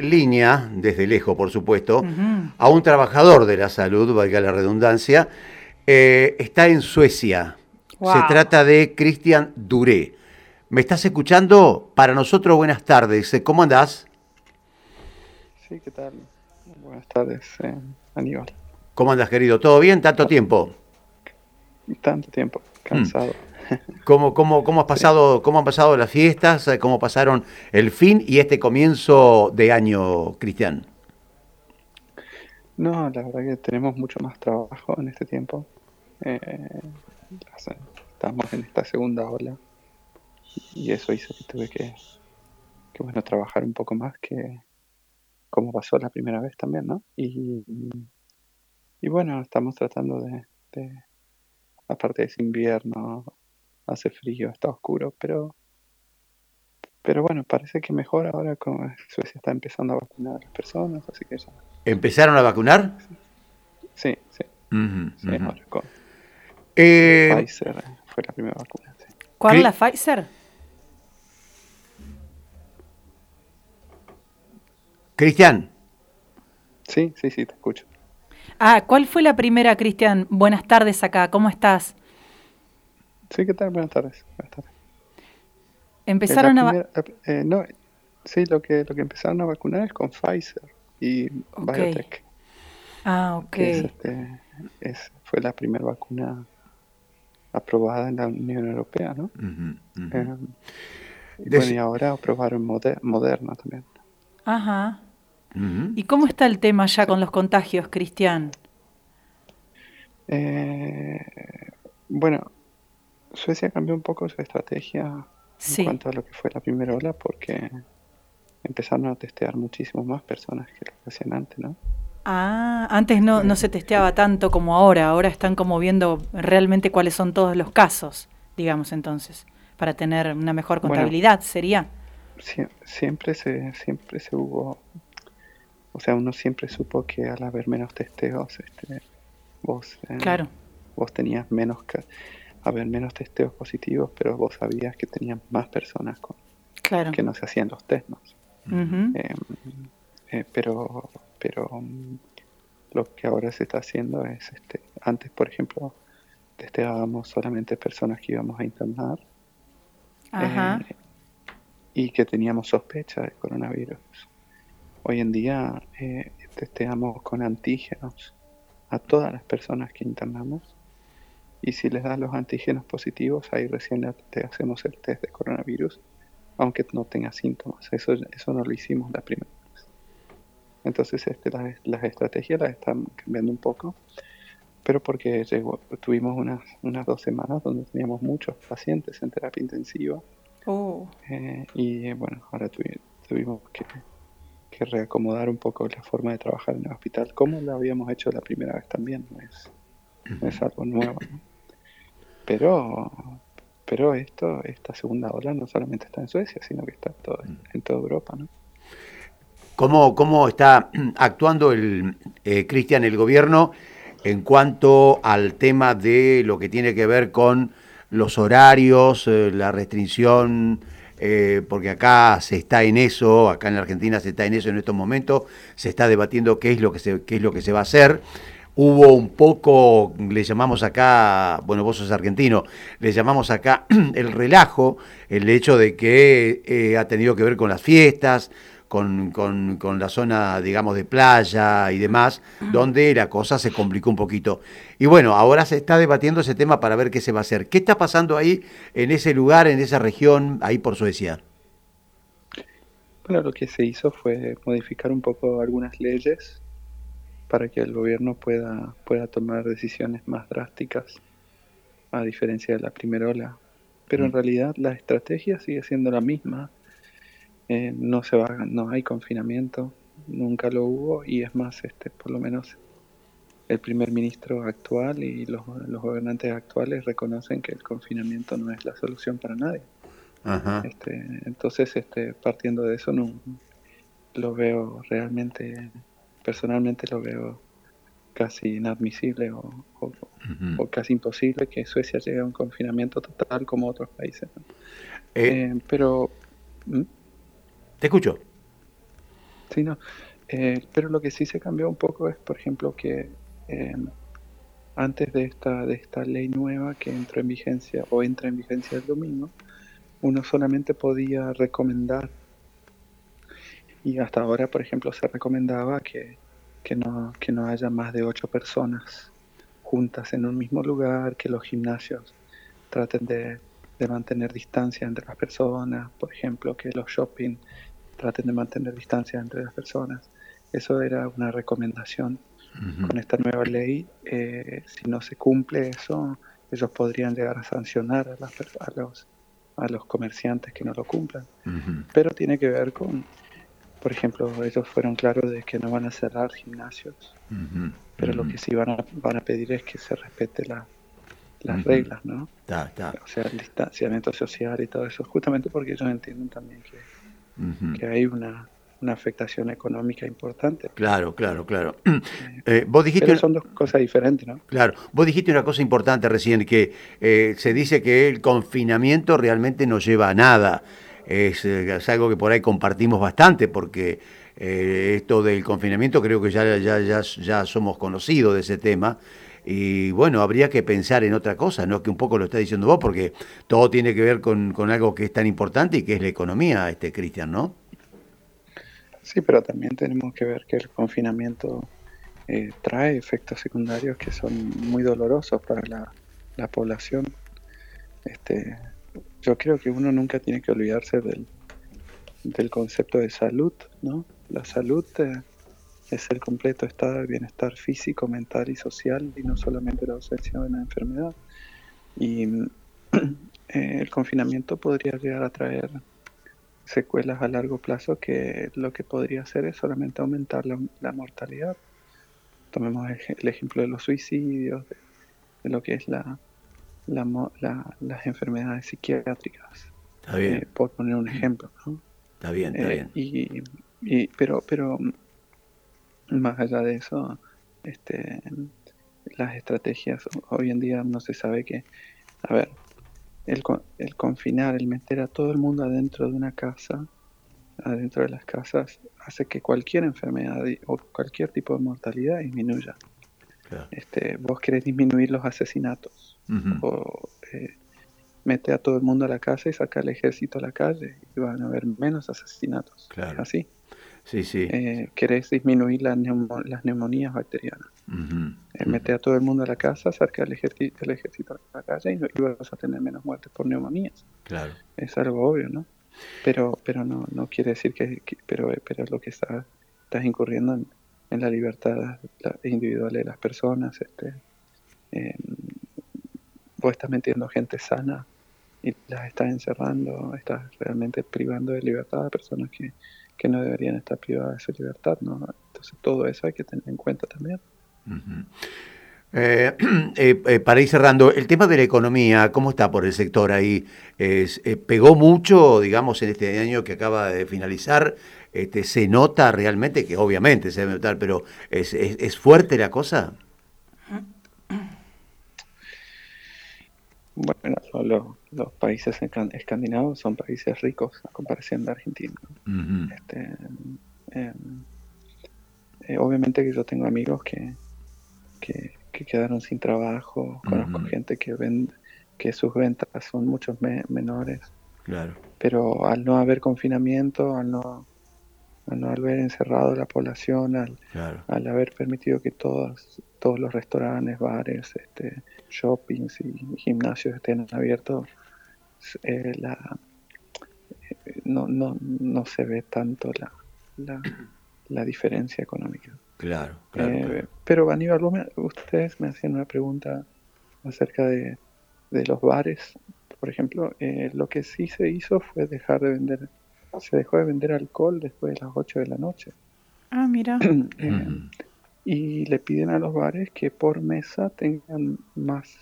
línea, desde lejos por supuesto, a un trabajador de la salud, valga la redundancia, eh, está en Suecia. Se trata de Cristian Duré. ¿Me estás escuchando? Para nosotros, buenas tardes. ¿Cómo andás? Sí, ¿qué tal? Buenas tardes, eh, Aníbal. ¿Cómo andas, querido? ¿Todo bien? ¿Tanto tiempo? Tanto tiempo, cansado. ¿Cómo, cómo, cómo, has pasado, ¿Cómo han pasado las fiestas? ¿Cómo pasaron el fin y este comienzo de año, Cristian? No, la verdad que tenemos mucho más trabajo en este tiempo. Eh, estamos en esta segunda ola y eso hizo que tuve que, que, bueno, trabajar un poco más que como pasó la primera vez también, ¿no? Y, y bueno, estamos tratando de, de aparte de invierno, hace frío, está oscuro, pero pero bueno, parece que mejor ahora como Suecia está empezando a vacunar a las personas, así que ya. ¿Empezaron a vacunar? Sí, sí. sí ahora con eh... Pfizer fue la primera vacuna. Sí. ¿Cuál la Pfizer? Cristian. Sí, sí, sí, te escucho. Ah, ¿cuál fue la primera, Cristian? Buenas tardes acá, ¿cómo estás? Sí, ¿qué tal? Buenas tardes. Buenas tardes. Empezaron a... Eh, no, sí, lo que, lo que empezaron a vacunar es con Pfizer y Biotech. Ah, ok. Este, es, fue la primera vacuna aprobada en la Unión Europea, ¿no? Eh, y, bueno, y ahora aprobaron Moderna también. Ajá. ¿Y cómo está el tema ya con los contagios, Cristian? Eh, bueno, Suecia cambió un poco su estrategia en cuanto a lo que fue la primera ola porque empezaron a testear muchísimo más personas que lo que hacían antes, ¿no? Ah, antes no, no se testeaba tanto como ahora, ahora están como viendo realmente cuáles son todos los casos, digamos entonces, para tener una mejor contabilidad, ¿sería? siempre se, siempre se hubo, o sea, uno siempre supo que al haber menos testeos, este, vos, eh, claro. vos tenías menos, haber menos testeos positivos, pero vos sabías que tenían más personas con, que no se hacían los test. Eh, pero pero mm, lo que ahora se está haciendo es, este, antes por ejemplo, testeábamos solamente personas que íbamos a internar eh, y que teníamos sospecha de coronavirus. Hoy en día testeamos con antígenos a todas las personas que internamos y si les das los antígenos positivos, ahí recién te hacemos el test de coronavirus, aunque no tenga síntomas. Eso, eso no lo hicimos la primera vez. Entonces este, las, estrategias las están cambiando un poco, pero porque llegó, tuvimos unas, unas dos semanas donde teníamos muchos pacientes en terapia intensiva. Oh. Eh, y bueno, ahora tuvimos que, que, reacomodar un poco la forma de trabajar en el hospital, como lo habíamos hecho la primera vez también, no es, no es algo nuevo. ¿no? Pero, pero esto, esta segunda ola no solamente está en Suecia, sino que está todo, mm. en toda Europa, ¿no? ¿Cómo, cómo está actuando el eh, Cristian, el gobierno, en cuanto al tema de lo que tiene que ver con los horarios, eh, la restricción, eh, porque acá se está en eso, acá en la Argentina se está en eso en estos momentos, se está debatiendo qué es lo que se, qué es lo que se va a hacer hubo un poco, le llamamos acá, bueno, vos sos argentino, le llamamos acá el relajo, el hecho de que eh, ha tenido que ver con las fiestas, con, con, la zona, digamos, de playa y demás, donde la cosa se complicó un poquito. Y bueno, ahora se está debatiendo ese tema para ver qué se va a hacer. ¿Qué está pasando ahí, en ese lugar, en esa región, ahí por Suecia? Bueno, lo que se hizo fue modificar un poco algunas leyes para que el gobierno pueda, pueda tomar decisiones más drásticas, a diferencia de la primera ola. Pero en realidad la estrategia sigue siendo la misma. Eh, no, se va, no hay confinamiento, nunca lo hubo y es más, este, por lo menos el primer ministro actual y los, los gobernantes actuales reconocen que el confinamiento no es la solución para nadie. Este, entonces, este, partiendo de eso, no, lo veo realmente personalmente lo veo casi inadmisible o, casi imposible que Suecia llegue a un confinamiento total como otros países. Eh, eh, pero... Te escucho. Sí, no. Eh, pero lo que sí se cambió un poco es, por ejemplo, que antes de esta, de esta ley nueva que entró en vigencia o entra en vigencia el domingo, uno solamente podía recomendar y hasta ahora, por ejemplo, se recomendaba que, que, no, que no haya más de ocho personas juntas en un mismo lugar, que los gimnasios traten de, de mantener distancia entre las personas, por ejemplo, que los shopping traten de mantener distancia entre las personas. Eso era una recomendación. Con esta nueva ley, eh, si no se cumple eso, ellos podrían llegar a sancionar a, las, a, los, a los comerciantes que no lo cumplan. Pero tiene que ver con, por ejemplo, ellos fueron claros de que no van a cerrar gimnasios, pero lo que sí van a, van a pedir es que se respete la, las reglas, ¿no? O sea, el distanciamiento social y todo eso, justamente porque ellos entienden también que, que hay una, una afectación económica importante. Claro, claro, claro. Eh, vos dijiste Pero son dos cosas diferentes, ¿no? Claro, vos dijiste una cosa importante recién, que eh, se dice que el confinamiento realmente no lleva a nada. Es, eh, es algo que por ahí compartimos bastante, porque esto del confinamiento creo que ya, ya, ya, ya somos conocidos de ese tema. Y bueno, habría que pensar en otra cosa, ¿no? Que un poco lo está diciendo vos, porque todo tiene que ver con, con algo que es tan importante y que es la economía, este Cristian, ¿no? Sí, pero también tenemos que ver que el confinamiento eh, trae efectos secundarios que son muy dolorosos para la, población. Este, yo creo que uno nunca tiene que olvidarse del, del concepto de salud, ¿no? La salud eh, es el completo estado de bienestar físico, mental y social y no solamente la ausencia de una enfermedad. Y eh, el confinamiento podría llegar a traer secuelas a largo plazo que lo que podría hacer es solamente aumentar la, mortalidad. Tomemos el, ejemplo de los suicidios, de, lo que es la, las enfermedades psiquiátricas. Está bien. Eh, por poner un ejemplo. Está bien, está eh, bien. Y, pero, pero más allá de eso, este, las estrategias, hoy en día no se sabe que, a ver, el, el confinar, el meter a todo el mundo adentro de una casa, adentro de las casas, hace que cualquier enfermedad o cualquier tipo de mortalidad disminuya. Este, vos querés disminuir los asesinatos o eh, mete a todo el mundo a la casa y saca al ejército a la calle y van a haber menos asesinatos. así. Sí, sí. Eh, querés disminuir las neumonías bacterianas. Eh, mete a todo el mundo a la casa, acerca el ejército, el ejército a la calle y, vas a tener menos muertes por neumonías. Claro. Es algo obvio, ¿no? Pero, pero no, no quiere decir que, pero, pero lo que está, estás incurriendo en, la libertad individual de las personas. Este, eh, vos estás metiendo gente sana y las estás encerrando, estás realmente privando de libertad a personas que, que no deberían estar privadas de su libertad, ¿no? Entonces todo eso hay que tener en cuenta también. Eh, eh, eh, para ir cerrando, el tema de la economía, ¿cómo está por el sector ahí? ¿Pegó mucho, digamos, en este año que acaba de finalizar? Este, ¿Se nota realmente, que obviamente se debe notar, pero ¿es, es fuerte la cosa? Bueno, los, los países escandinavos son países ricos a comparación de Argentina. Este, em, eh, obviamente que yo tengo amigos que, que, quedaron sin trabajo, conozco gente que ven que sus ventas son mucho menores. Claro. Pero al no haber confinamiento, al no, al no haber encerrado la población, al, al haber permitido que todos, todos los restaurantes, bares, este, shoppings y gimnasios estén abiertos, eh, la, eh, no, no, no se ve tanto la, la, la diferencia económica. Claro, claro, eh, Pero Aníbal, ustedes me hacían una pregunta acerca de, de los bares. Por ejemplo, lo que sí se hizo fue dejar de vender, se dejó de vender alcohol después de las 8 de la noche. Ah, mira. y le piden a los bares que por mesa tengan más,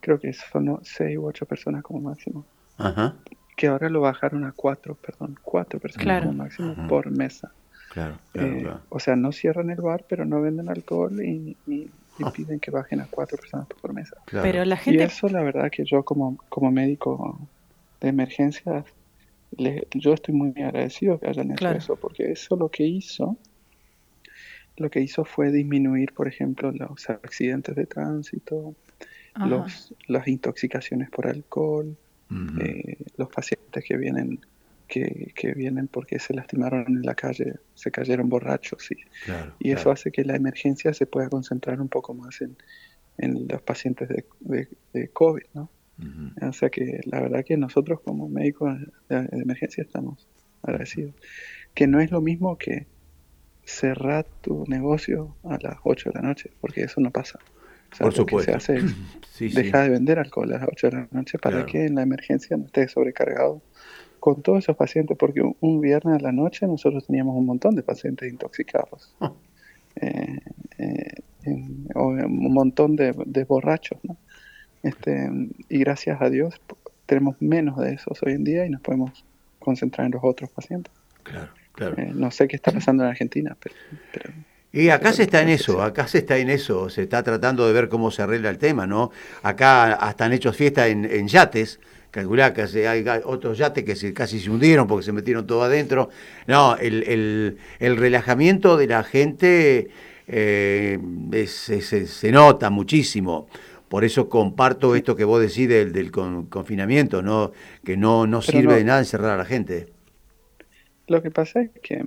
creo que son seis u ocho personas como máximo. Ajá. Que ahora lo bajaron a cuatro, perdón, cuatro personas como máximo por mesa. Claro, eh, claro, O sea, no cierran el bar, pero no venden alcohol y, ah. piden que bajen a cuatro personas por mesa. Pero la gente... Y eso, la verdad, que yo como, como médico de emergencias yo estoy muy agradecido que hayan hecho eso, porque eso lo que hizo, lo que hizo fue disminuir, por ejemplo, los accidentes de tránsito, los, las intoxicaciones por alcohol, eh, los pacientes que vienen que, que, vienen porque se lastimaron en la calle, se cayeron borrachos y, y eso hace que la emergencia se pueda concentrar un poco más en, en los pacientes de, de, de COVID, ¿no? O sea que la verdad que nosotros como médicos de, emergencia estamos agradecidos. Que no es lo mismo que cerrar tu negocio a las 8 de la noche, porque eso no pasa. Por supuesto. se hace deja de vender alcohol a las 8 de la noche para que en la emergencia no esté sobrecargado con todos esos pacientes, porque un, viernes a la noche nosotros teníamos un montón de pacientes intoxicados. Oh. Eh, eh, o un montón de, de borrachos, ¿no? Este, y gracias a Dios tenemos menos de esos hoy en día y nos podemos concentrar en los otros pacientes. Claro, claro. Eh, no sé qué está pasando en Argentina, pero... y acá se está en eso, acá se está en eso, se está tratando de ver cómo se arregla el tema, ¿no? Acá hasta han hecho fiesta en, yates, calculá que hay otros yates que se, casi se hundieron porque se metieron todo adentro. No, el, el, relajamiento de la gente eh, se nota muchísimo. Por eso comparto esto que vos decís del, confinamiento, ¿no? que no, no sirve de nada encerrar a la gente. Lo que pasa es que,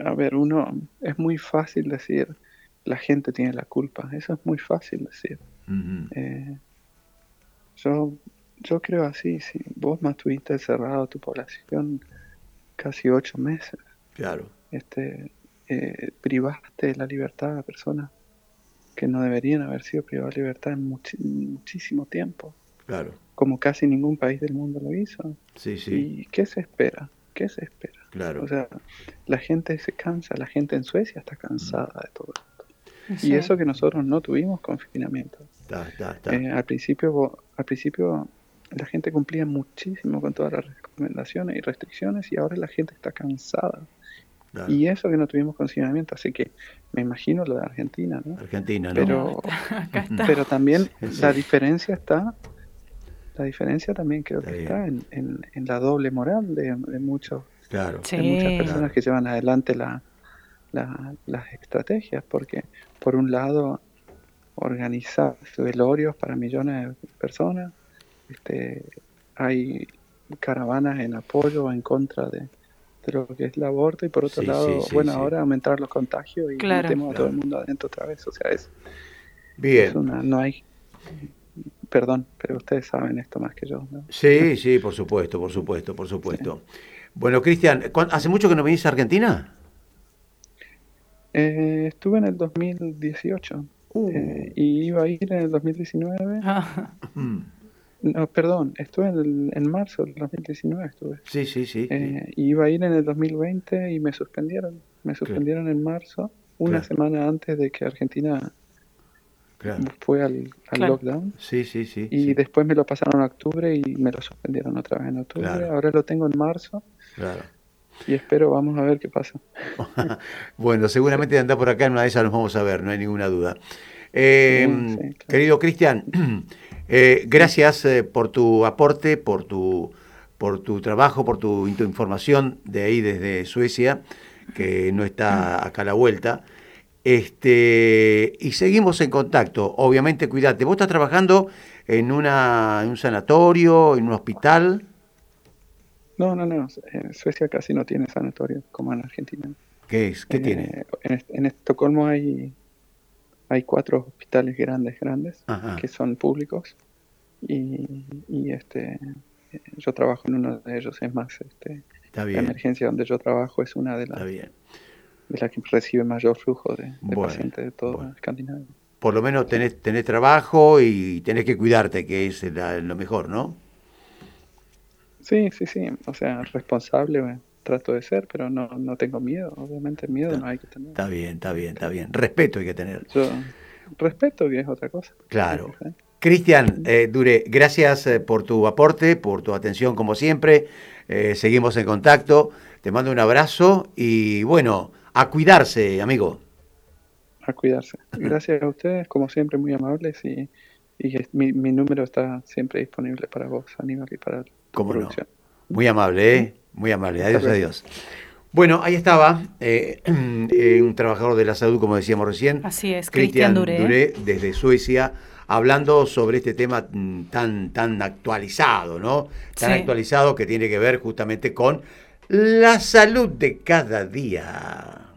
a ver, uno, es muy fácil decir, la gente tiene la culpa, eso es muy fácil decir. Eh, yo, yo creo así, si vos mantuviste encerrado a tu población casi ocho meses, claro. este, eh, privaste la libertad a personas que no deberían haber sido privados de libertad en muchísimo tiempo. Claro. Como casi ningún país del mundo lo hizo. Sí, sí. ¿Y qué se espera? ¿Qué se espera? Claro. O sea, la gente se cansa, la gente en Suecia está cansada de todo esto. Y eso que nosotros no tuvimos confinamiento. Eh, al principio, al principio la gente cumplía muchísimo con todas las recomendaciones y restricciones y ahora la gente está cansada y eso que no tuvimos consideramiento, así que me imagino lo de Argentina, ¿no? Argentina, ¿no? Pero, pero también la diferencia está, la diferencia también creo que está en, en, la doble moral de, muchos, claro. de muchas personas que llevan adelante la, las estrategias, porque por un lado organizar velorios para millones de personas, este, hay caravanas en apoyo o en contra de, lo que es el aborto y por otro lado, bueno, ahora aumentar los contagios y metemos a todo el mundo adentro otra vez. O sea, es, Bien. no hay, perdón, pero ustedes saben esto más que yo. Sí, sí, por supuesto, por supuesto, por supuesto. Bueno, Cristian, ¿hace mucho que no viniste a Argentina? Eh, estuve en el 2018 uh. eh, y iba a ir en el 2019. No, perdón, estuve en, en marzo del 2019 estuve. Sí, sí, sí. Eh, iba a ir en el 2020 y me suspendieron. Me suspendieron en marzo, una semana antes de que Argentina fue al, lockdown. Sí, sí, sí. Y después me lo pasaron a octubre y me lo suspendieron otra vez en octubre. Ahora lo tengo en marzo. Claro. Y espero, vamos a ver qué pasa. bueno, seguramente de andar por acá en una de esas nos vamos a ver, no hay ninguna duda. Eh, querido Cristian, Eh, gracias eh, por tu aporte, por tu, por tu trabajo, por tu, información de ahí desde Suecia, que no está acá a la vuelta. Este, y seguimos en contacto. Obviamente, cuídate. ¿Vos estás trabajando en, una, en un sanatorio, en un hospital? No, no, no. En Suecia casi no tiene sanatorio como en Argentina. ¿Qué es? ¿Qué eh, tiene? En, Estocolmo hay hay cuatro hospitales grandes, grandes, que son públicos. Y, y, este yo trabajo en uno de ellos, es más, este, la emergencia donde yo trabajo es una de las de las que recibe mayor flujo de, pacientes de todo Escandinavia. Por lo menos tenés, tenés trabajo y tenés que cuidarte, que es lo mejor, ¿no? Sí, sí, sí. O sea, responsable, trato de ser, pero no, no tengo miedo. Obviamente miedo no hay que tener. Está bien, está bien, está bien. Respeto hay que tener. Yo, respeto que es otra cosa. Claro. Cristian, eh, Dure, gracias eh, por tu aporte, por tu atención como siempre. Eh, seguimos en contacto. Te mando un abrazo y bueno, a cuidarse, amigo. A cuidarse. Gracias a ustedes, como siempre, muy amables y, y mi, mi, número está siempre disponible para vos, Aníbal, y para tu producción. Muy amable, ¿eh? Muy amable. Adiós, adiós. Bueno, ahí estaba eh, eh, un trabajador de la salud, como decíamos recién. Así es, Cristian Duré. desde Suecia, hablando sobre este tema mm, tan, tan actualizado, ¿no? Tan actualizado que tiene que ver justamente con la salud de cada día.